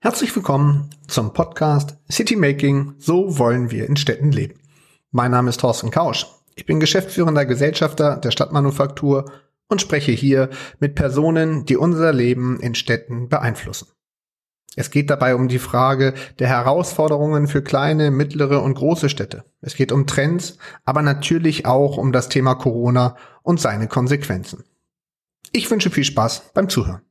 Herzlich willkommen zum Podcast City Making, so wollen wir in Städten leben. Mein Name ist Thorsten Kausch. Ich bin geschäftsführender Gesellschafter der Stadtmanufaktur und spreche hier mit Personen, die unser Leben in Städten beeinflussen. Es geht dabei um die Frage der Herausforderungen für kleine, mittlere und große Städte. Es geht um Trends, aber natürlich auch um das Thema Corona und seine Konsequenzen. Ich wünsche viel Spaß beim Zuhören.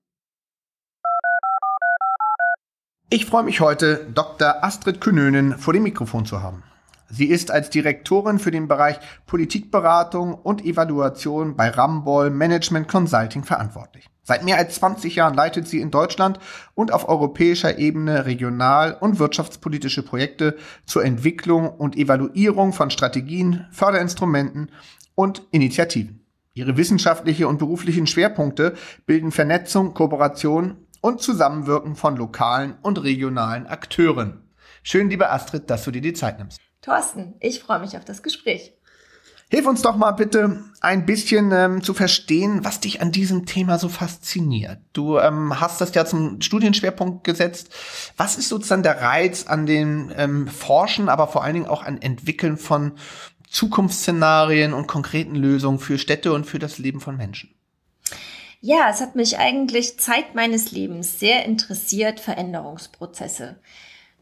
Ich freue mich heute, Dr. Astrid Künönen vor dem Mikrofon zu haben. Sie ist als Direktorin für den Bereich Politikberatung und Evaluation bei Ramboll Management Consulting verantwortlich. Seit mehr als 20 Jahren leitet sie in Deutschland und auf europäischer Ebene regional- und wirtschaftspolitische Projekte zur Entwicklung und Evaluierung von Strategien, Förderinstrumenten und Initiativen. Ihre wissenschaftliche und beruflichen Schwerpunkte bilden Vernetzung, Kooperation und Zusammenwirken von lokalen und regionalen Akteuren. Schön, liebe Astrid, dass du dir die Zeit nimmst. Thorsten, ich freue mich auf das Gespräch. Hilf uns doch mal bitte ein bisschen ähm, zu verstehen, was dich an diesem Thema so fasziniert. Du ähm, hast das ja zum Studienschwerpunkt gesetzt. Was ist sozusagen der Reiz an dem ähm, Forschen, aber vor allen Dingen auch an Entwickeln von Zukunftsszenarien und konkreten Lösungen für Städte und für das Leben von Menschen? Ja, es hat mich eigentlich Zeit meines Lebens sehr interessiert, Veränderungsprozesse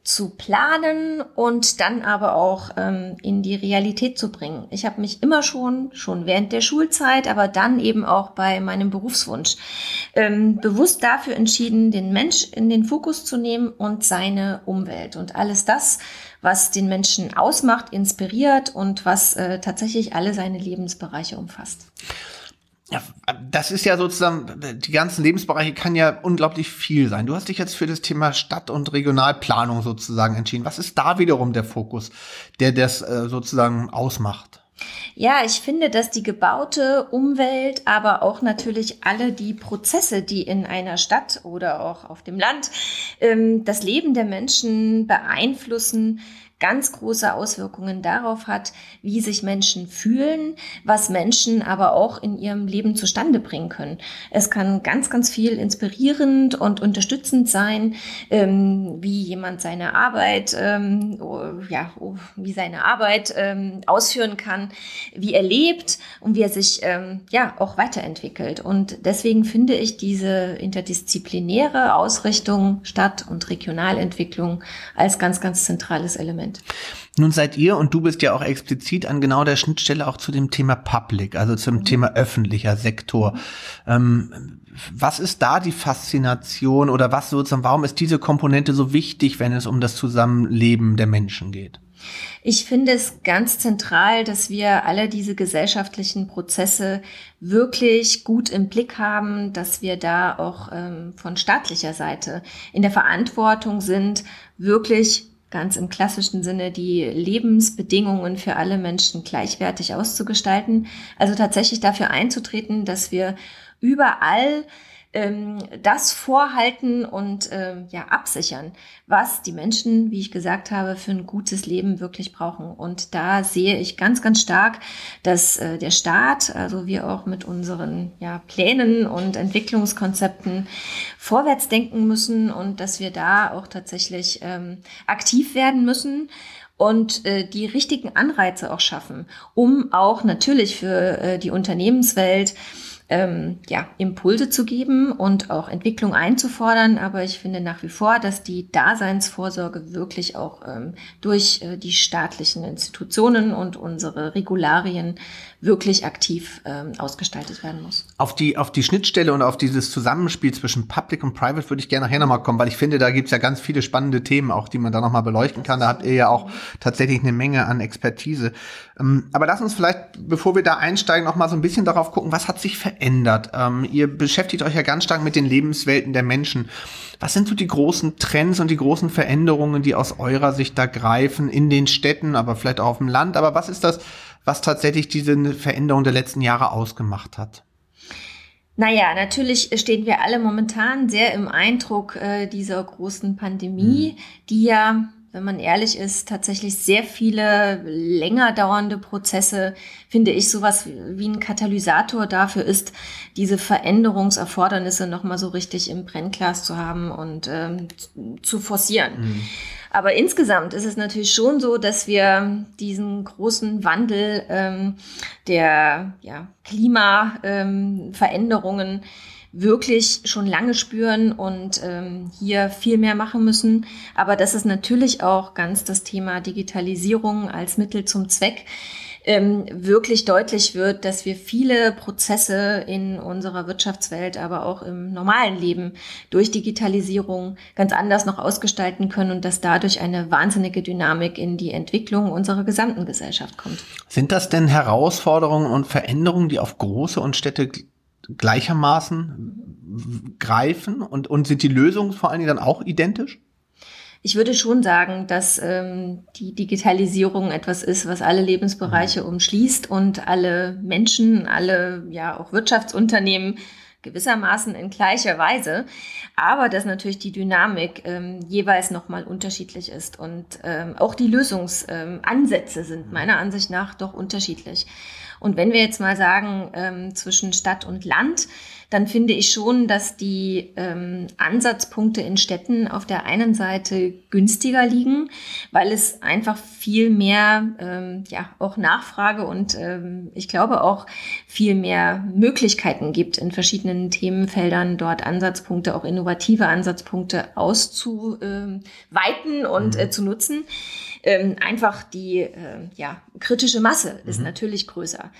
zu planen und dann aber auch ähm, in die Realität zu bringen. Ich habe mich immer schon, schon während der Schulzeit, aber dann eben auch bei meinem Berufswunsch, ähm, bewusst dafür entschieden, den Mensch in den Fokus zu nehmen und seine Umwelt und alles das, was den Menschen ausmacht, inspiriert und was äh, tatsächlich alle seine Lebensbereiche umfasst. Ja, das ist ja sozusagen, die ganzen Lebensbereiche kann ja unglaublich viel sein. Du hast dich jetzt für das Thema Stadt- und Regionalplanung sozusagen entschieden. Was ist da wiederum der Fokus, der das äh, sozusagen ausmacht? Ja, ich finde, dass die gebaute Umwelt, aber auch natürlich alle die Prozesse, die in einer Stadt oder auch auf dem Land ähm, das Leben der Menschen beeinflussen, ganz große Auswirkungen darauf hat, wie sich Menschen fühlen, was Menschen aber auch in ihrem Leben zustande bringen können. Es kann ganz, ganz viel inspirierend und unterstützend sein, ähm, wie jemand seine Arbeit, ähm, ja, wie seine Arbeit ähm, ausführen kann, wie er lebt und wie er sich ähm, ja auch weiterentwickelt. Und deswegen finde ich diese interdisziplinäre Ausrichtung Stadt- und Regionalentwicklung als ganz, ganz zentrales Element sind. Nun seid ihr und du bist ja auch explizit an genau der Schnittstelle auch zu dem Thema Public, also zum mhm. Thema öffentlicher Sektor. Ähm, was ist da die Faszination oder was sozusagen, warum ist diese Komponente so wichtig, wenn es um das Zusammenleben der Menschen geht? Ich finde es ganz zentral, dass wir alle diese gesellschaftlichen Prozesse wirklich gut im Blick haben, dass wir da auch ähm, von staatlicher Seite in der Verantwortung sind, wirklich ganz im klassischen Sinne die Lebensbedingungen für alle Menschen gleichwertig auszugestalten. Also tatsächlich dafür einzutreten, dass wir überall ähm, das vorhalten und ähm, ja absichern, was die Menschen, wie ich gesagt habe, für ein gutes Leben wirklich brauchen. Und da sehe ich ganz, ganz stark, dass äh, der Staat, also wir auch mit unseren ja, Plänen und Entwicklungskonzepten vorwärts denken müssen und dass wir da auch tatsächlich ähm, aktiv werden müssen und äh, die richtigen Anreize auch schaffen, um auch natürlich für äh, die Unternehmenswelt ähm, ja, Impulse zu geben und auch Entwicklung einzufordern. Aber ich finde nach wie vor, dass die Daseinsvorsorge wirklich auch ähm, durch äh, die staatlichen Institutionen und unsere Regularien wirklich aktiv ähm, ausgestaltet werden muss. Auf die, auf die Schnittstelle und auf dieses Zusammenspiel zwischen Public und Private würde ich gerne nachher nochmal kommen, weil ich finde, da gibt's ja ganz viele spannende Themen auch, die man da nochmal beleuchten kann. Da habt ihr ja auch tatsächlich eine Menge an Expertise. Ähm, aber lass uns vielleicht, bevor wir da einsteigen, noch mal so ein bisschen darauf gucken, was hat sich verändert. Ähm, ihr beschäftigt euch ja ganz stark mit den Lebenswelten der Menschen. Was sind so die großen Trends und die großen Veränderungen, die aus eurer Sicht da greifen in den Städten, aber vielleicht auch auf dem Land? Aber was ist das, was tatsächlich diese Veränderung der letzten Jahre ausgemacht hat? Naja, natürlich stehen wir alle momentan sehr im Eindruck äh, dieser großen Pandemie, mhm. die ja wenn man ehrlich ist, tatsächlich sehr viele länger dauernde Prozesse, finde ich, sowas wie ein Katalysator dafür ist, diese Veränderungserfordernisse nochmal so richtig im Brennglas zu haben und ähm, zu forcieren. Mhm. Aber insgesamt ist es natürlich schon so, dass wir diesen großen Wandel ähm, der ja, Klimaveränderungen ähm, wirklich schon lange spüren und ähm, hier viel mehr machen müssen. Aber das ist natürlich auch ganz das Thema Digitalisierung als Mittel zum Zweck ähm, wirklich deutlich wird, dass wir viele Prozesse in unserer Wirtschaftswelt, aber auch im normalen Leben durch Digitalisierung ganz anders noch ausgestalten können und dass dadurch eine wahnsinnige Dynamik in die Entwicklung unserer gesamten Gesellschaft kommt. Sind das denn Herausforderungen und Veränderungen, die auf große und Städte gleichermaßen greifen und, und sind die Lösungen vor allen Dingen dann auch identisch? Ich würde schon sagen, dass ähm, die Digitalisierung etwas ist, was alle Lebensbereiche mhm. umschließt und alle Menschen, alle ja auch Wirtschaftsunternehmen gewissermaßen in gleicher Weise, aber dass natürlich die Dynamik ähm, jeweils nochmal unterschiedlich ist und ähm, auch die Lösungsansätze ähm, sind meiner Ansicht nach doch unterschiedlich. Und wenn wir jetzt mal sagen, ähm, zwischen Stadt und Land, dann finde ich schon, dass die ähm, Ansatzpunkte in Städten auf der einen Seite günstiger liegen, weil es einfach viel mehr, ähm, ja, auch Nachfrage und ähm, ich glaube auch viel mehr Möglichkeiten gibt, in verschiedenen Themenfeldern dort Ansatzpunkte, auch innovative Ansatzpunkte auszuweiten und äh, mhm. zu nutzen. Ähm, einfach die äh, ja, kritische Masse ist mhm. natürlich größer.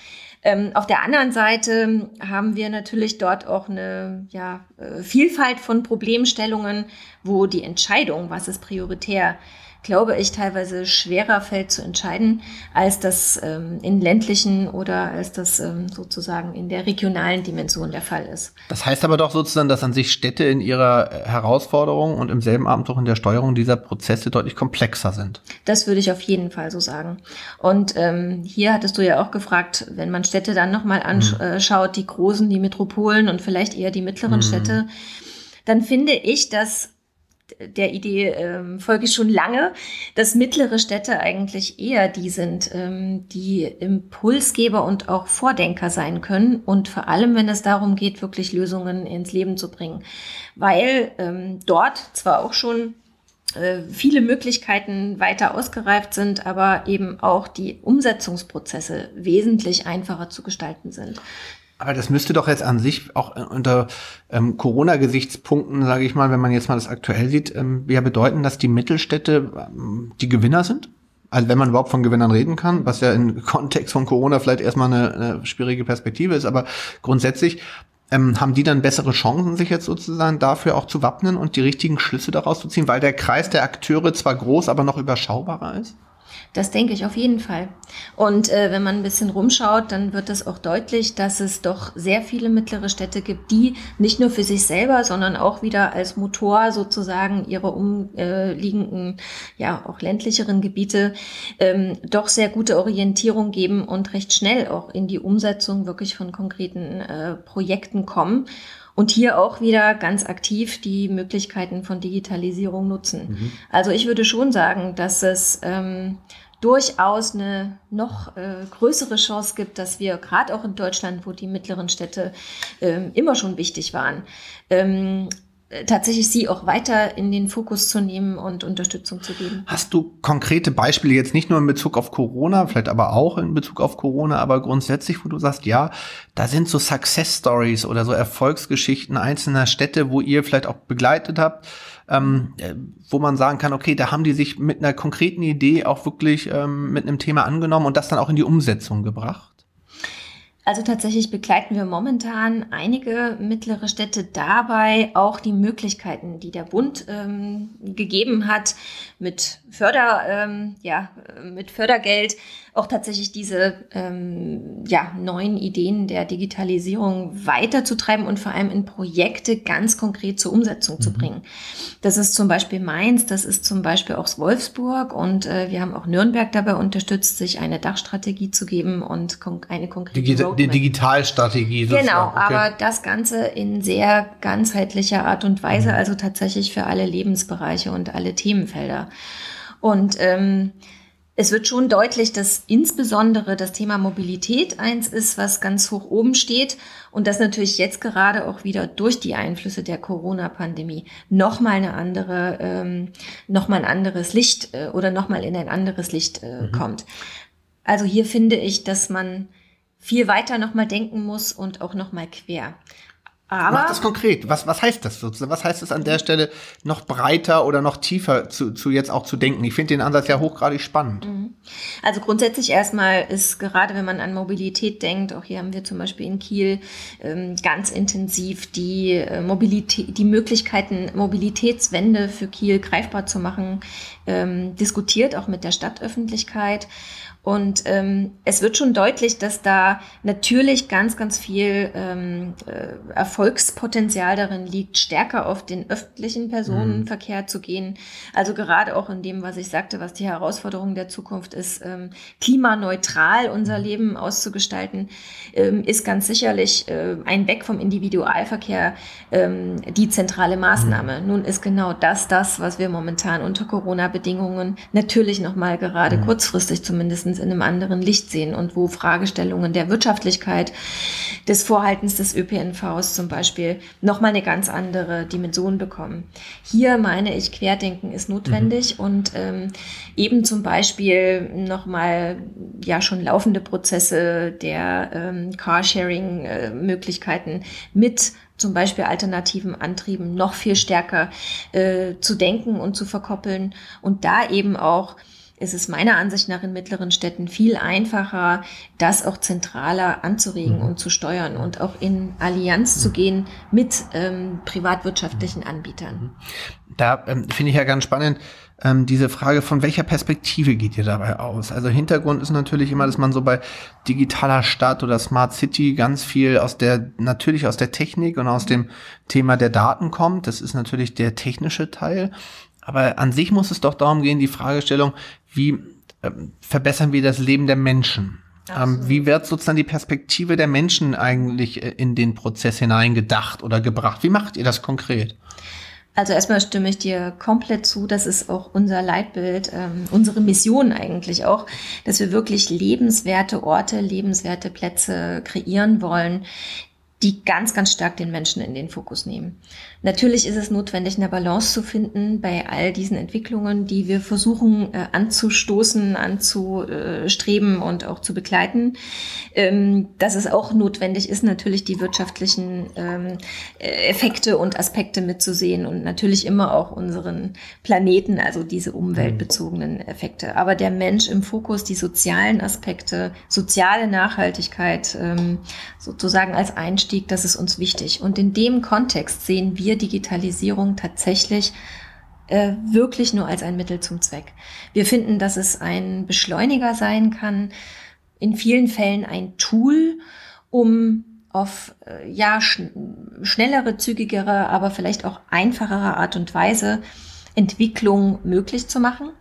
Ähm, auf der anderen Seite haben wir natürlich dort auch eine ja, äh, Vielfalt von Problemstellungen, wo die Entscheidung, was ist prioritär, glaube ich, teilweise schwerer fällt zu entscheiden, als das ähm, in ländlichen oder als das ähm, sozusagen in der regionalen Dimension der Fall ist. Das heißt aber doch sozusagen, dass an sich Städte in ihrer Herausforderung und im selben Abend auch in der Steuerung dieser Prozesse deutlich komplexer sind. Das würde ich auf jeden Fall so sagen. Und ähm, hier hattest du ja auch gefragt, wenn man Städte dann nochmal anschaut, mhm. die großen, die Metropolen und vielleicht eher die mittleren mhm. Städte, dann finde ich, dass der Idee ähm, folge ich schon lange, dass mittlere Städte eigentlich eher die sind, ähm, die Impulsgeber und auch Vordenker sein können und vor allem, wenn es darum geht, wirklich Lösungen ins Leben zu bringen. Weil ähm, dort zwar auch schon äh, viele Möglichkeiten weiter ausgereift sind, aber eben auch die Umsetzungsprozesse wesentlich einfacher zu gestalten sind. Aber das müsste doch jetzt an sich auch äh, unter ähm, Corona-Gesichtspunkten, sage ich mal, wenn man jetzt mal das aktuell sieht, ähm, ja bedeuten, dass die Mittelstädte ähm, die Gewinner sind? Also wenn man überhaupt von Gewinnern reden kann, was ja im Kontext von Corona vielleicht erstmal eine, eine schwierige Perspektive ist, aber grundsätzlich ähm, haben die dann bessere Chancen, sich jetzt sozusagen dafür auch zu wappnen und die richtigen Schlüsse daraus zu ziehen, weil der Kreis der Akteure zwar groß, aber noch überschaubarer ist? Das denke ich auf jeden Fall. Und äh, wenn man ein bisschen rumschaut, dann wird es auch deutlich, dass es doch sehr viele mittlere Städte gibt, die nicht nur für sich selber, sondern auch wieder als Motor sozusagen ihre umliegenden, ja auch ländlicheren Gebiete ähm, doch sehr gute Orientierung geben und recht schnell auch in die Umsetzung wirklich von konkreten äh, Projekten kommen und hier auch wieder ganz aktiv die Möglichkeiten von Digitalisierung nutzen. Mhm. Also ich würde schon sagen, dass es ähm, durchaus eine noch äh, größere Chance gibt, dass wir gerade auch in Deutschland, wo die mittleren Städte ähm, immer schon wichtig waren, ähm, äh, tatsächlich sie auch weiter in den Fokus zu nehmen und Unterstützung zu geben. Hast du konkrete Beispiele jetzt nicht nur in Bezug auf Corona, vielleicht aber auch in Bezug auf Corona, aber grundsätzlich, wo du sagst, ja, da sind so Success Stories oder so Erfolgsgeschichten einzelner Städte, wo ihr vielleicht auch begleitet habt, ähm, äh, wo man sagen kann, okay, da haben die sich mit einer konkreten Idee auch wirklich ähm, mit einem Thema angenommen und das dann auch in die Umsetzung gebracht? Also tatsächlich begleiten wir momentan einige mittlere Städte dabei, auch die Möglichkeiten, die der Bund ähm, gegeben hat, mit Förder, ähm, ja, mit Fördergeld auch tatsächlich diese ähm, ja, neuen Ideen der Digitalisierung weiterzutreiben und vor allem in Projekte ganz konkret zur Umsetzung mhm. zu bringen. Das ist zum Beispiel Mainz, das ist zum Beispiel auch Wolfsburg und äh, wir haben auch Nürnberg dabei unterstützt, sich eine Dachstrategie zu geben und kon eine konkrete Digi Die Digitalstrategie. Genau, okay. aber das Ganze in sehr ganzheitlicher Art und Weise, mhm. also tatsächlich für alle Lebensbereiche und alle Themenfelder. Und ähm, es wird schon deutlich, dass insbesondere das Thema Mobilität eins ist, was ganz hoch oben steht und das natürlich jetzt gerade auch wieder durch die Einflüsse der Corona-Pandemie nochmal eine andere, ähm, nochmal ein anderes Licht äh, oder nochmal in ein anderes Licht äh, mhm. kommt. Also hier finde ich, dass man viel weiter nochmal denken muss und auch nochmal quer. Aber Mach das konkret. Was, was heißt das sozusagen? Was heißt es an der Stelle noch breiter oder noch tiefer zu, zu jetzt auch zu denken? Ich finde den Ansatz ja hochgradig spannend. Mhm. Also grundsätzlich erstmal ist gerade, wenn man an Mobilität denkt, auch hier haben wir zum Beispiel in Kiel ähm, ganz intensiv die äh, Mobilität, die Möglichkeiten, Mobilitätswende für Kiel greifbar zu machen, ähm, diskutiert, auch mit der Stadtöffentlichkeit. Und ähm, es wird schon deutlich, dass da natürlich ganz, ganz viel ähm, äh, Erfolgspotenzial darin liegt, stärker auf den öffentlichen Personenverkehr mhm. zu gehen. Also gerade auch in dem, was ich sagte, was die Herausforderung der Zukunft ist, ähm, klimaneutral unser mhm. Leben auszugestalten, ähm, ist ganz sicherlich äh, ein Weg vom Individualverkehr ähm, die zentrale Maßnahme. Mhm. Nun ist genau das das, was wir momentan unter Corona-Bedingungen natürlich nochmal gerade mhm. kurzfristig zumindest in einem anderen Licht sehen und wo Fragestellungen der Wirtschaftlichkeit, des Vorhaltens des ÖPNVs zum Beispiel nochmal eine ganz andere Dimension bekommen. Hier meine ich, Querdenken ist notwendig mhm. und ähm, eben zum Beispiel nochmal ja schon laufende Prozesse der ähm, Carsharing-Möglichkeiten mit zum Beispiel alternativen Antrieben noch viel stärker äh, zu denken und zu verkoppeln und da eben auch ist es meiner Ansicht nach in mittleren Städten viel einfacher, das auch zentraler anzuregen mhm. und zu steuern und auch in Allianz mhm. zu gehen mit ähm, privatwirtschaftlichen Anbietern. Mhm. Da ähm, finde ich ja ganz spannend, ähm, diese Frage, von welcher Perspektive geht ihr dabei aus? Also Hintergrund ist natürlich immer, dass man so bei digitaler Stadt oder Smart City ganz viel aus der, natürlich aus der Technik und aus dem Thema der Daten kommt. Das ist natürlich der technische Teil. Aber an sich muss es doch darum gehen, die Fragestellung, wie ähm, verbessern wir das Leben der Menschen? Ähm, wie wird sozusagen die Perspektive der Menschen eigentlich äh, in den Prozess hineingedacht oder gebracht? Wie macht ihr das konkret? Also erstmal stimme ich dir komplett zu. Das ist auch unser Leitbild, ähm, unsere Mission eigentlich auch, dass wir wirklich lebenswerte Orte, lebenswerte Plätze kreieren wollen, die ganz, ganz stark den Menschen in den Fokus nehmen. Natürlich ist es notwendig, eine Balance zu finden bei all diesen Entwicklungen, die wir versuchen äh, anzustoßen, anzustreben und auch zu begleiten. Ähm, dass es auch notwendig ist, natürlich die wirtschaftlichen ähm, Effekte und Aspekte mitzusehen und natürlich immer auch unseren Planeten, also diese umweltbezogenen Effekte. Aber der Mensch im Fokus, die sozialen Aspekte, soziale Nachhaltigkeit ähm, sozusagen als Einstieg, das ist uns wichtig. Und in dem Kontext sehen wir wir Digitalisierung tatsächlich äh, wirklich nur als ein Mittel zum Zweck. Wir finden, dass es ein Beschleuniger sein kann, in vielen Fällen ein Tool, um auf äh, ja sch schnellere, zügigere, aber vielleicht auch einfachere Art und Weise Entwicklung möglich zu machen,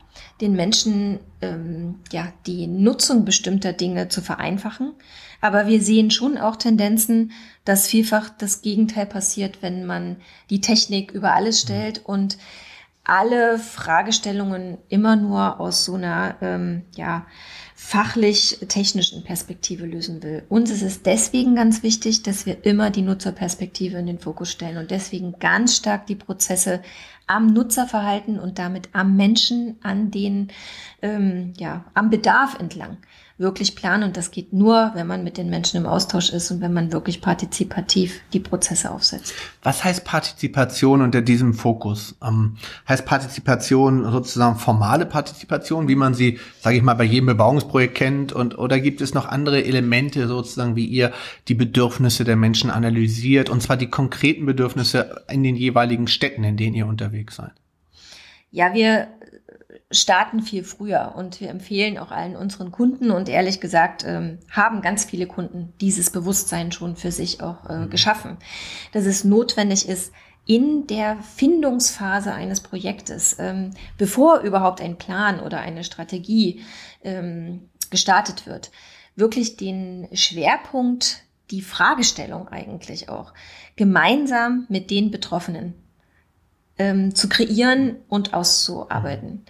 den Menschen ähm, ja die Nutzung bestimmter Dinge zu vereinfachen. Aber wir sehen schon auch Tendenzen, dass vielfach das Gegenteil passiert, wenn man die Technik über alles stellt und alle Fragestellungen immer nur aus so einer ähm, ja, fachlich-technischen Perspektive lösen will. Uns ist es deswegen ganz wichtig, dass wir immer die Nutzerperspektive in den Fokus stellen und deswegen ganz stark die Prozesse am Nutzerverhalten und damit am Menschen, an den, ähm, ja, am Bedarf entlang wirklich planen. Und das geht nur, wenn man mit den Menschen im Austausch ist und wenn man wirklich partizipativ die Prozesse aufsetzt. Was heißt Partizipation unter diesem Fokus? Ähm, heißt Partizipation sozusagen formale Partizipation, wie man sie, sage ich mal, bei jedem Bebauungsprojekt kennt? Und oder gibt es noch andere Elemente sozusagen, wie ihr die Bedürfnisse der Menschen analysiert? Und zwar die konkreten Bedürfnisse in den jeweiligen Städten, in denen ihr unterwegs seid? Ja, wir starten viel früher und wir empfehlen auch allen unseren Kunden und ehrlich gesagt ähm, haben ganz viele Kunden dieses Bewusstsein schon für sich auch äh, mhm. geschaffen, dass es notwendig ist, in der Findungsphase eines Projektes, ähm, bevor überhaupt ein Plan oder eine Strategie ähm, gestartet wird, wirklich den Schwerpunkt, die Fragestellung eigentlich auch gemeinsam mit den Betroffenen ähm, zu kreieren und auszuarbeiten.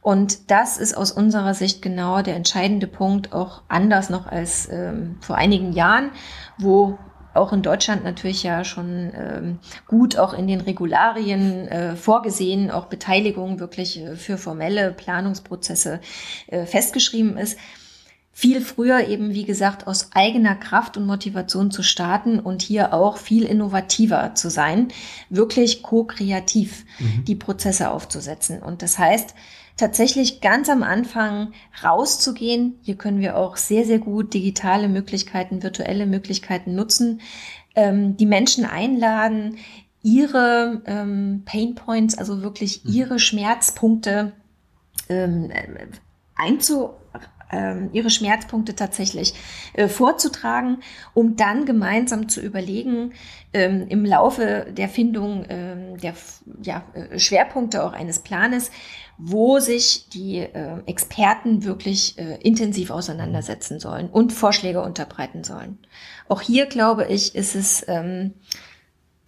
Und das ist aus unserer Sicht genau der entscheidende Punkt, auch anders noch als ähm, vor einigen Jahren, wo auch in Deutschland natürlich ja schon ähm, gut auch in den Regularien äh, vorgesehen, auch Beteiligung wirklich äh, für formelle Planungsprozesse äh, festgeschrieben ist viel früher eben, wie gesagt, aus eigener Kraft und Motivation zu starten und hier auch viel innovativer zu sein, wirklich ko-kreativ mhm. die Prozesse aufzusetzen. Und das heißt, tatsächlich ganz am Anfang rauszugehen. Hier können wir auch sehr, sehr gut digitale Möglichkeiten, virtuelle Möglichkeiten nutzen, ähm, die Menschen einladen, ihre ähm, Pain Points, also wirklich mhm. ihre Schmerzpunkte ähm, einzu ihre Schmerzpunkte tatsächlich äh, vorzutragen, um dann gemeinsam zu überlegen, ähm, im Laufe der Findung ähm, der ja, äh, Schwerpunkte auch eines Planes, wo sich die äh, Experten wirklich äh, intensiv auseinandersetzen sollen und Vorschläge unterbreiten sollen. Auch hier, glaube ich, ist es ähm,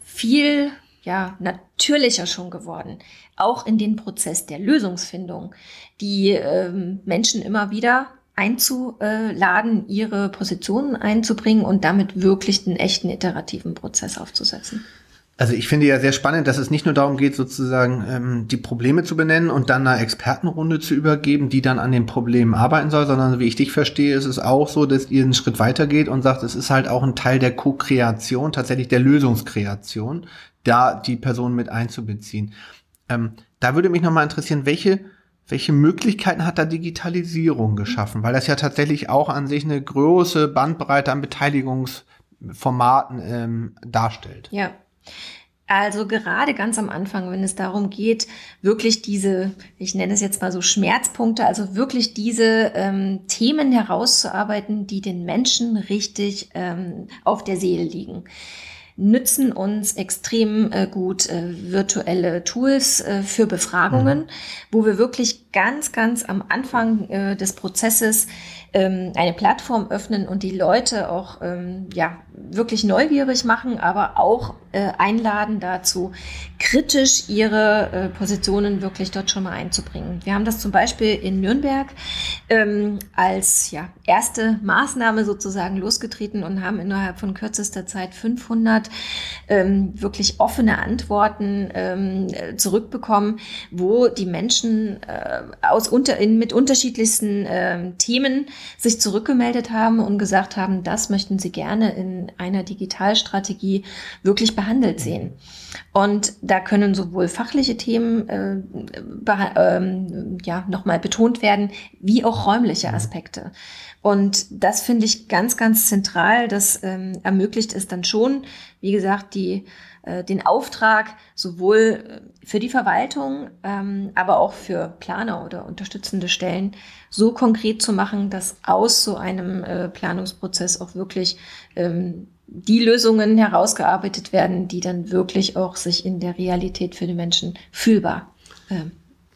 viel ja, natürlicher schon geworden, auch in den Prozess der Lösungsfindung, die ähm, Menschen immer wieder einzuladen, ihre Positionen einzubringen und damit wirklich einen echten iterativen Prozess aufzusetzen. Also ich finde ja sehr spannend, dass es nicht nur darum geht, sozusagen ähm, die Probleme zu benennen und dann einer Expertenrunde zu übergeben, die dann an den Problemen arbeiten soll, sondern wie ich dich verstehe, ist es auch so, dass ihr einen Schritt weitergeht und sagt, es ist halt auch ein Teil der Co-Kreation, tatsächlich der Lösungskreation, da die Person mit einzubeziehen. Ähm, da würde mich nochmal interessieren, welche welche Möglichkeiten hat da Digitalisierung geschaffen? Weil das ja tatsächlich auch an sich eine große Bandbreite an Beteiligungsformaten ähm, darstellt. Ja. Also gerade ganz am Anfang, wenn es darum geht, wirklich diese, ich nenne es jetzt mal so Schmerzpunkte, also wirklich diese ähm, Themen herauszuarbeiten, die den Menschen richtig ähm, auf der Seele liegen nützen uns extrem äh, gut äh, virtuelle Tools äh, für Befragungen, mhm. wo wir wirklich ganz, ganz am Anfang äh, des Prozesses ähm, eine Plattform öffnen und die Leute auch ähm, ja, wirklich neugierig machen, aber auch äh, einladen dazu, kritisch ihre äh, Positionen wirklich dort schon mal einzubringen. Wir haben das zum Beispiel in Nürnberg ähm, als ja, erste Maßnahme sozusagen losgetreten und haben innerhalb von kürzester Zeit 500 ähm, wirklich offene Antworten ähm, zurückbekommen, wo die Menschen äh, aus unter, in, mit unterschiedlichsten äh, Themen sich zurückgemeldet haben und gesagt haben, das möchten sie gerne in einer Digitalstrategie wirklich behandelt sehen. Und da können sowohl fachliche Themen äh, ähm, ja, nochmal betont werden, wie auch räumliche Aspekte. Und das finde ich ganz, ganz zentral. Das ähm, ermöglicht es dann schon, wie gesagt, die äh, den Auftrag sowohl äh, für die Verwaltung, ähm, aber auch für Planer oder unterstützende Stellen so konkret zu machen, dass aus so einem äh, Planungsprozess auch wirklich ähm, die Lösungen herausgearbeitet werden, die dann wirklich auch sich in der Realität für die Menschen fühlbar äh,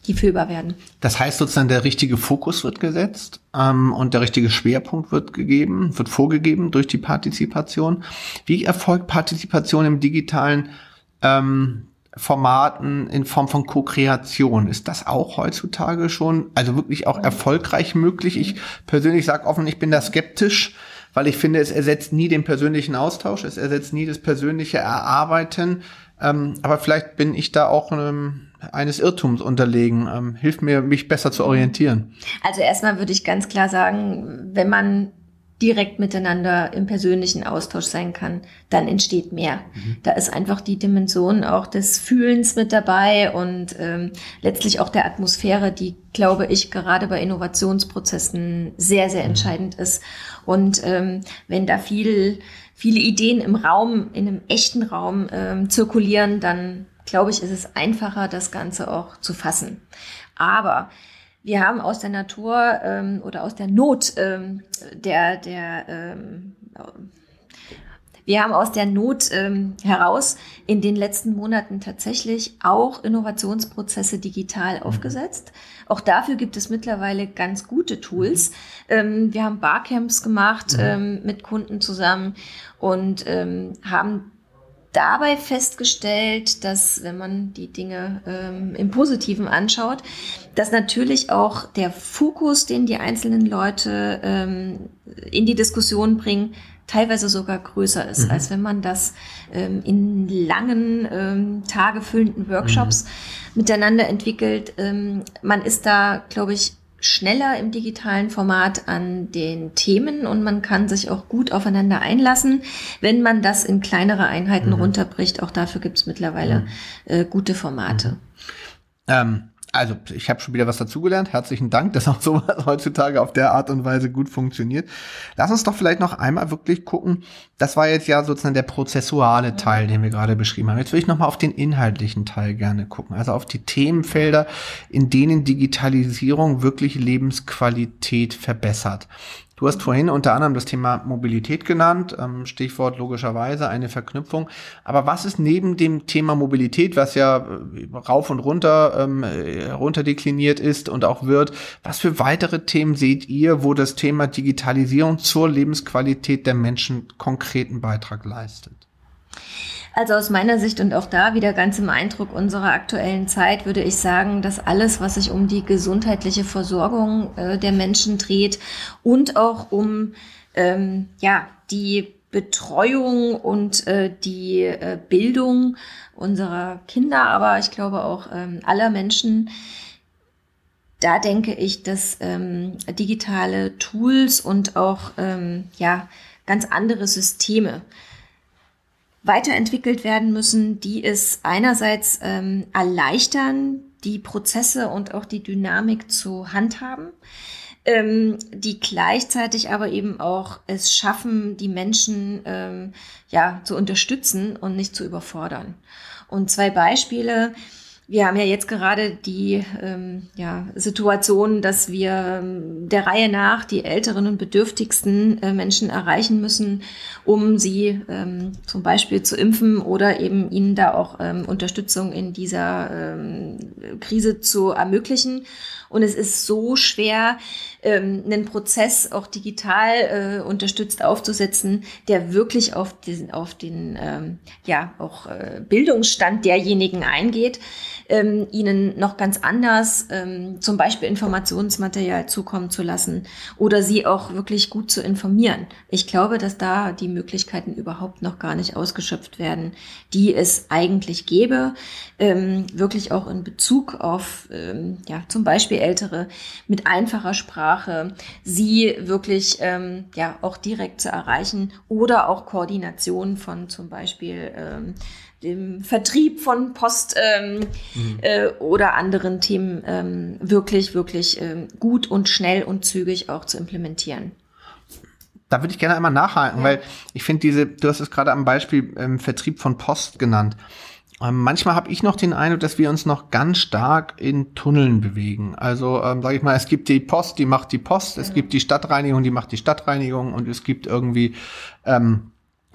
die fühlbar werden. Das heißt sozusagen, der richtige Fokus wird gesetzt ähm, und der richtige Schwerpunkt wird gegeben, wird vorgegeben durch die Partizipation. Wie erfolgt Partizipation im digitalen ähm, Formaten in Form von Co-Kreation? Ist das auch heutzutage schon, also wirklich auch erfolgreich möglich? Ich persönlich sage offen, ich bin da skeptisch, weil ich finde, es ersetzt nie den persönlichen Austausch, es ersetzt nie das persönliche Erarbeiten. Ähm, aber vielleicht bin ich da auch ähm, eines Irrtums unterlegen. Ähm, hilft mir, mich besser zu orientieren. Also erstmal würde ich ganz klar sagen, wenn man direkt miteinander im persönlichen Austausch sein kann, dann entsteht mehr. Mhm. Da ist einfach die Dimension auch des Fühlens mit dabei und ähm, letztlich auch der Atmosphäre, die, glaube ich, gerade bei Innovationsprozessen sehr, sehr mhm. entscheidend ist. Und ähm, wenn da viel, viele Ideen im Raum, in einem echten Raum ähm, zirkulieren, dann glaube ich, ist es einfacher, das Ganze auch zu fassen. Aber wir haben aus der Natur ähm, oder aus der Not ähm, der, der ähm, wir haben aus der Not ähm, heraus in den letzten Monaten tatsächlich auch Innovationsprozesse digital mhm. aufgesetzt. Auch dafür gibt es mittlerweile ganz gute Tools. Ähm, wir haben Barcamps gemacht mhm. ähm, mit Kunden zusammen und ähm, haben dabei festgestellt, dass wenn man die Dinge ähm, im Positiven anschaut, dass natürlich auch der Fokus, den die einzelnen Leute ähm, in die Diskussion bringen, teilweise sogar größer ist, mhm. als wenn man das ähm, in langen, ähm, tagefüllenden Workshops mhm. miteinander entwickelt. Ähm, man ist da, glaube ich, schneller im digitalen Format an den Themen und man kann sich auch gut aufeinander einlassen, wenn man das in kleinere Einheiten mhm. runterbricht. Auch dafür gibt es mittlerweile mhm. äh, gute Formate. Mhm. Ähm, also ich habe schon wieder was dazugelernt. Herzlichen Dank, dass auch sowas heutzutage auf der Art und Weise gut funktioniert. Lass uns doch vielleicht noch einmal wirklich gucken. Das war jetzt ja sozusagen der prozessuale Teil, den wir gerade beschrieben haben. Jetzt will ich noch mal auf den inhaltlichen Teil gerne gucken. Also auf die Themenfelder, in denen Digitalisierung wirklich Lebensqualität verbessert. Du hast vorhin unter anderem das Thema Mobilität genannt, ähm, Stichwort logischerweise eine Verknüpfung. Aber was ist neben dem Thema Mobilität, was ja äh, rauf und runter ähm, äh, runterdekliniert ist und auch wird, was für weitere Themen seht ihr, wo das Thema Digitalisierung zur Lebensqualität der Menschen konkreten Beitrag leistet? Also aus meiner Sicht und auch da wieder ganz im Eindruck unserer aktuellen Zeit würde ich sagen, dass alles, was sich um die gesundheitliche Versorgung äh, der Menschen dreht und auch um ähm, ja die Betreuung und äh, die äh, Bildung unserer Kinder, aber ich glaube auch ähm, aller Menschen, da denke ich, dass ähm, digitale Tools und auch ähm, ja ganz andere Systeme weiterentwickelt werden müssen, die es einerseits ähm, erleichtern, die Prozesse und auch die Dynamik zu handhaben, ähm, die gleichzeitig aber eben auch es schaffen, die Menschen ähm, ja zu unterstützen und nicht zu überfordern. Und zwei Beispiele, wir haben ja jetzt gerade die ähm, ja, Situation, dass wir ähm, der Reihe nach die älteren und bedürftigsten äh, Menschen erreichen müssen, um sie ähm, zum Beispiel zu impfen oder eben ihnen da auch ähm, Unterstützung in dieser ähm, Krise zu ermöglichen. Und es ist so schwer, ähm, einen Prozess auch digital äh, unterstützt aufzusetzen, der wirklich auf den, auf den ähm, ja, auch äh, Bildungsstand derjenigen eingeht, ähm, ihnen noch ganz anders ähm, zum Beispiel Informationsmaterial zukommen zu lassen oder sie auch wirklich gut zu informieren. Ich glaube, dass da die Möglichkeiten überhaupt noch gar nicht ausgeschöpft werden, die es eigentlich gäbe, ähm, wirklich auch in Bezug auf ähm, ja, zum Beispiel Ältere mit einfacher Sprache, sie wirklich ähm, ja auch direkt zu erreichen oder auch Koordination von zum Beispiel ähm, dem Vertrieb von Post ähm, mhm. äh, oder anderen Themen ähm, wirklich, wirklich ähm, gut und schnell und zügig auch zu implementieren. Da würde ich gerne einmal nachhaken, ja. weil ich finde diese, du hast es gerade am Beispiel ähm, Vertrieb von Post genannt. Ähm, manchmal habe ich noch den Eindruck, dass wir uns noch ganz stark in Tunneln bewegen. Also ähm, sage ich mal, es gibt die Post, die macht die Post, es gibt die Stadtreinigung, die macht die Stadtreinigung und es gibt irgendwie ähm,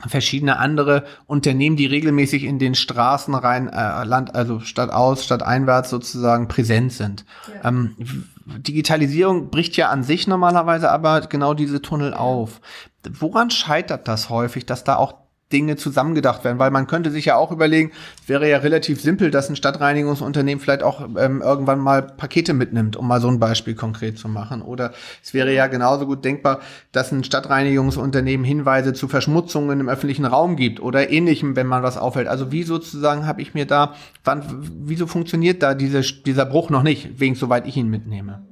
verschiedene andere Unternehmen, die regelmäßig in den Straßen rein, äh, Land, also statt aus, statt einwärts sozusagen präsent sind. Ja. Ähm, Digitalisierung bricht ja an sich normalerweise aber genau diese Tunnel auf. Woran scheitert das häufig, dass da auch Dinge zusammengedacht werden, weil man könnte sich ja auch überlegen, es wäre ja relativ simpel, dass ein Stadtreinigungsunternehmen vielleicht auch ähm, irgendwann mal Pakete mitnimmt, um mal so ein Beispiel konkret zu machen. Oder es wäre ja genauso gut denkbar, dass ein Stadtreinigungsunternehmen Hinweise zu Verschmutzungen im öffentlichen Raum gibt oder ähnlichem, wenn man was auffällt. Also wie sozusagen habe ich mir da, wann, wieso funktioniert da diese, dieser Bruch noch nicht, wegen soweit ich ihn mitnehme?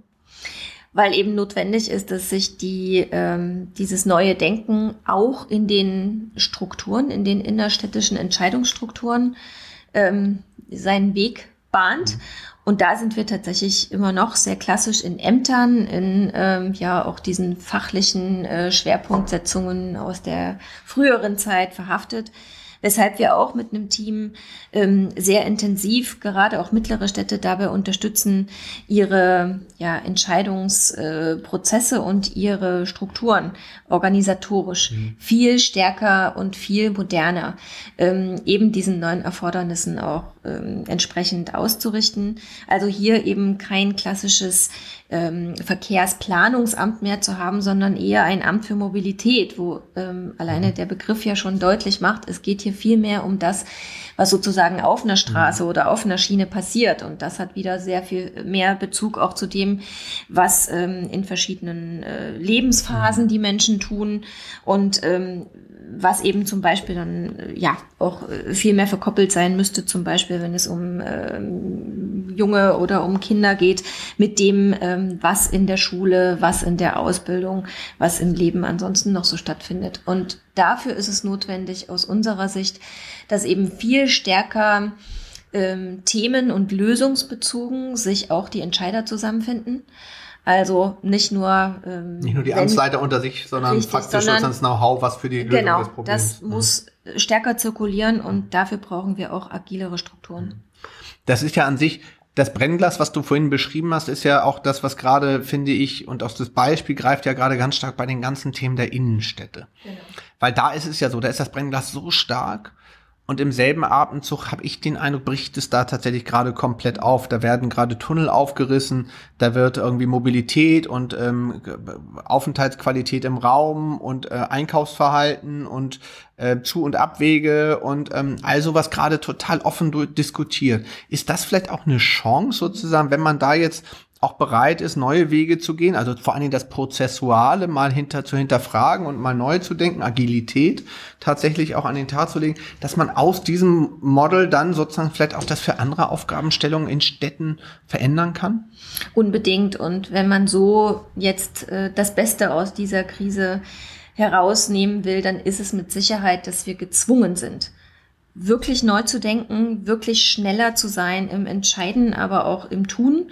Weil eben notwendig ist, dass sich die, ähm, dieses neue Denken auch in den Strukturen, in den innerstädtischen Entscheidungsstrukturen ähm, seinen Weg bahnt. Und da sind wir tatsächlich immer noch sehr klassisch in Ämtern, in ähm, ja auch diesen fachlichen äh, Schwerpunktsetzungen aus der früheren Zeit verhaftet weshalb wir auch mit einem Team ähm, sehr intensiv gerade auch mittlere Städte dabei unterstützen, ihre ja, Entscheidungsprozesse äh, und ihre Strukturen organisatorisch mhm. viel stärker und viel moderner ähm, eben diesen neuen Erfordernissen auch ähm, entsprechend auszurichten. Also hier eben kein klassisches ähm, Verkehrsplanungsamt mehr zu haben, sondern eher ein Amt für Mobilität, wo ähm, alleine der Begriff ja schon deutlich macht, es geht hier viel mehr um das, was sozusagen auf einer Straße mhm. oder auf einer Schiene passiert. Und das hat wieder sehr viel mehr Bezug auch zu dem, was ähm, in verschiedenen äh, Lebensphasen mhm. die Menschen tun und ähm, was eben zum Beispiel dann äh, ja auch äh, viel mehr verkoppelt sein müsste, zum Beispiel wenn es um ähm, Junge oder um Kinder geht, mit dem, ähm, was in der Schule, was in der Ausbildung, was im Leben ansonsten noch so stattfindet. Und dafür ist es notwendig aus unserer Sicht, dass eben viel stärker ähm, themen- und lösungsbezogen sich auch die Entscheider zusammenfinden. Also nicht nur ähm, nicht nur die Amtsleiter unter sich, sondern richtig, faktisch sondern, das Know-how, was für die Lösung genau, des Problems. Das mhm. muss stärker zirkulieren und dafür brauchen wir auch agilere Strukturen. Das ist ja an sich das Brennglas, was du vorhin beschrieben hast, ist ja auch das, was gerade, finde ich, und aus das Beispiel greift ja gerade ganz stark bei den ganzen Themen der Innenstädte. Genau. Weil da ist es ja so, da ist das Brennglas so stark und im selben Atemzug habe ich den Eindruck, bricht es da tatsächlich gerade komplett auf. Da werden gerade Tunnel aufgerissen, da wird irgendwie Mobilität und ähm, Aufenthaltsqualität im Raum und äh, Einkaufsverhalten und äh, Zu- und Abwege und ähm, all sowas gerade total offen diskutiert. Ist das vielleicht auch eine Chance sozusagen, wenn man da jetzt auch bereit ist, neue Wege zu gehen, also vor allen Dingen das Prozessuale mal hinter zu hinterfragen und mal neu zu denken, Agilität tatsächlich auch an den Tag zu legen, dass man aus diesem Model dann sozusagen vielleicht auch das für andere Aufgabenstellungen in Städten verändern kann? Unbedingt. Und wenn man so jetzt äh, das Beste aus dieser Krise herausnehmen will, dann ist es mit Sicherheit, dass wir gezwungen sind, wirklich neu zu denken, wirklich schneller zu sein im Entscheiden, aber auch im Tun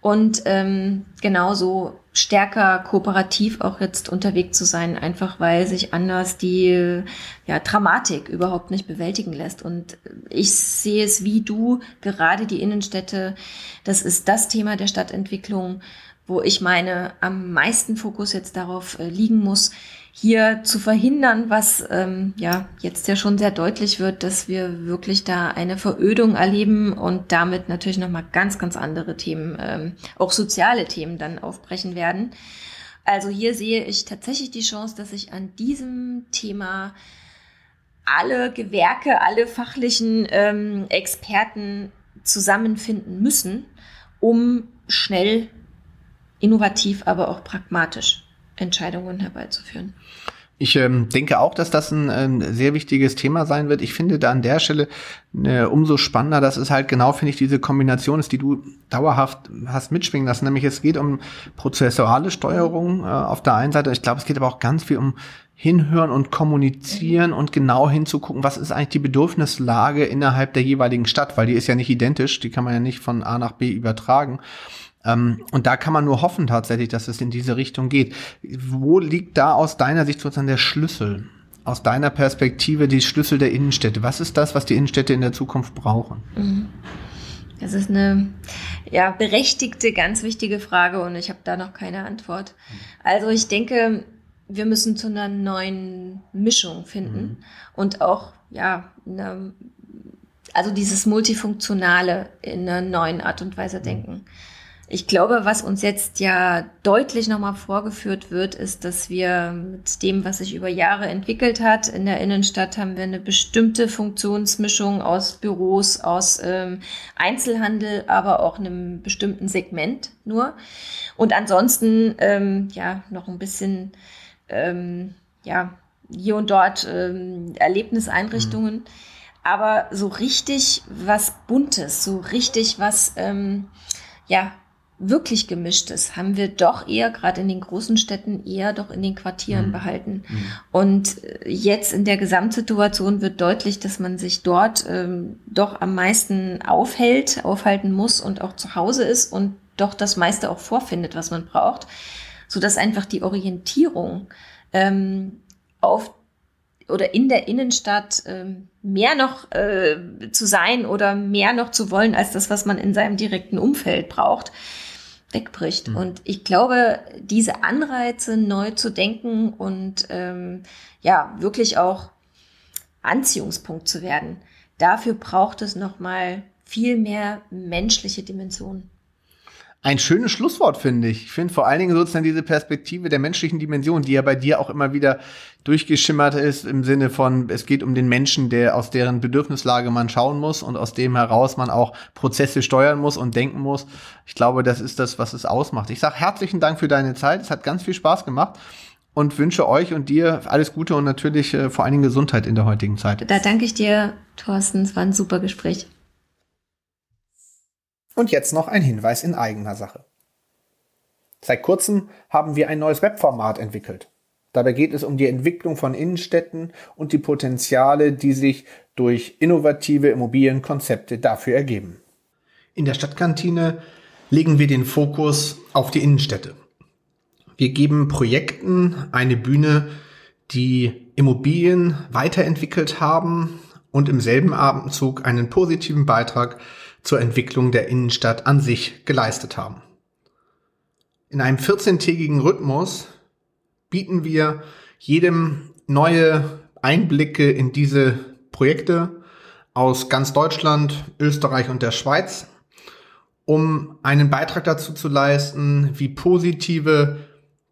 und ähm, genauso stärker kooperativ auch jetzt unterwegs zu sein, einfach weil sich anders die ja, Dramatik überhaupt nicht bewältigen lässt. Und ich sehe es wie du, gerade die Innenstädte, das ist das Thema der Stadtentwicklung, wo ich meine, am meisten Fokus jetzt darauf äh, liegen muss, hier zu verhindern, was ähm, ja jetzt ja schon sehr deutlich wird, dass wir wirklich da eine Verödung erleben und damit natürlich nochmal ganz, ganz andere Themen, ähm, auch soziale Themen dann aufbrechen werden. Also hier sehe ich tatsächlich die Chance, dass sich an diesem Thema alle Gewerke, alle fachlichen ähm, Experten zusammenfinden müssen, um schnell, innovativ, aber auch pragmatisch Entscheidungen herbeizuführen. Ich ähm, denke auch, dass das ein, ein sehr wichtiges Thema sein wird. Ich finde da an der Stelle äh, umso spannender, dass es halt genau, finde ich, diese Kombination ist, die du dauerhaft hast mitschwingen lassen. Nämlich es geht um prozessuale Steuerung äh, auf der einen Seite. Ich glaube, es geht aber auch ganz viel um Hinhören und Kommunizieren und genau hinzugucken, was ist eigentlich die Bedürfnislage innerhalb der jeweiligen Stadt, weil die ist ja nicht identisch, die kann man ja nicht von A nach B übertragen. Ähm, und da kann man nur hoffen tatsächlich, dass es in diese Richtung geht. Wo liegt da aus deiner Sicht sozusagen der Schlüssel? Aus deiner Perspektive die Schlüssel der Innenstädte? Was ist das, was die Innenstädte in der Zukunft brauchen? Mhm. Das ist eine ja, berechtigte, ganz wichtige Frage und ich habe da noch keine Antwort. Also ich denke, wir müssen zu einer neuen Mischung finden mhm. und auch ja, eine, also dieses Multifunktionale in einer neuen Art und Weise denken. Ich glaube, was uns jetzt ja deutlich nochmal vorgeführt wird, ist, dass wir mit dem, was sich über Jahre entwickelt hat, in der Innenstadt haben wir eine bestimmte Funktionsmischung aus Büros, aus ähm, Einzelhandel, aber auch einem bestimmten Segment nur. Und ansonsten ähm, ja noch ein bisschen ähm, ja hier und dort ähm, Erlebniseinrichtungen. Mhm. Aber so richtig was Buntes, so richtig was ähm, ja wirklich gemischtes haben wir doch eher, gerade in den großen Städten, eher doch in den Quartieren mhm. behalten. Mhm. Und äh, jetzt in der Gesamtsituation wird deutlich, dass man sich dort ähm, doch am meisten aufhält, aufhalten muss und auch zu Hause ist und doch das meiste auch vorfindet, was man braucht, so dass einfach die Orientierung ähm, auf oder in der Innenstadt ähm, mehr noch äh, zu sein oder mehr noch zu wollen als das, was man in seinem direkten Umfeld braucht, wegbricht. Mhm. Und ich glaube, diese Anreize neu zu denken und ähm, ja, wirklich auch Anziehungspunkt zu werden, dafür braucht es nochmal viel mehr menschliche Dimensionen. Ein schönes Schlusswort, finde ich. Ich finde vor allen Dingen sozusagen diese Perspektive der menschlichen Dimension, die ja bei dir auch immer wieder durchgeschimmert ist, im Sinne von, es geht um den Menschen, der aus deren Bedürfnislage man schauen muss und aus dem heraus man auch Prozesse steuern muss und denken muss. Ich glaube, das ist das, was es ausmacht. Ich sage herzlichen Dank für deine Zeit. Es hat ganz viel Spaß gemacht und wünsche euch und dir alles Gute und natürlich äh, vor allen Dingen Gesundheit in der heutigen Zeit. Da danke ich dir, Thorsten. Es war ein super Gespräch. Und jetzt noch ein Hinweis in eigener Sache. Seit kurzem haben wir ein neues Webformat entwickelt. Dabei geht es um die Entwicklung von Innenstädten und die Potenziale, die sich durch innovative Immobilienkonzepte dafür ergeben. In der Stadtkantine legen wir den Fokus auf die Innenstädte. Wir geben Projekten eine Bühne, die Immobilien weiterentwickelt haben und im selben Abendzug einen positiven Beitrag zur Entwicklung der Innenstadt an sich geleistet haben. In einem 14-tägigen Rhythmus bieten wir jedem neue Einblicke in diese Projekte aus ganz Deutschland, Österreich und der Schweiz, um einen Beitrag dazu zu leisten, wie positive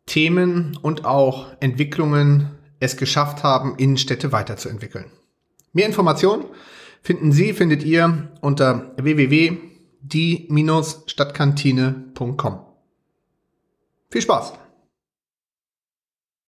Themen und auch Entwicklungen es geschafft haben, Innenstädte weiterzuentwickeln. Mehr Informationen finden Sie, findet ihr unter www.die-stadtkantine.com. Viel Spaß!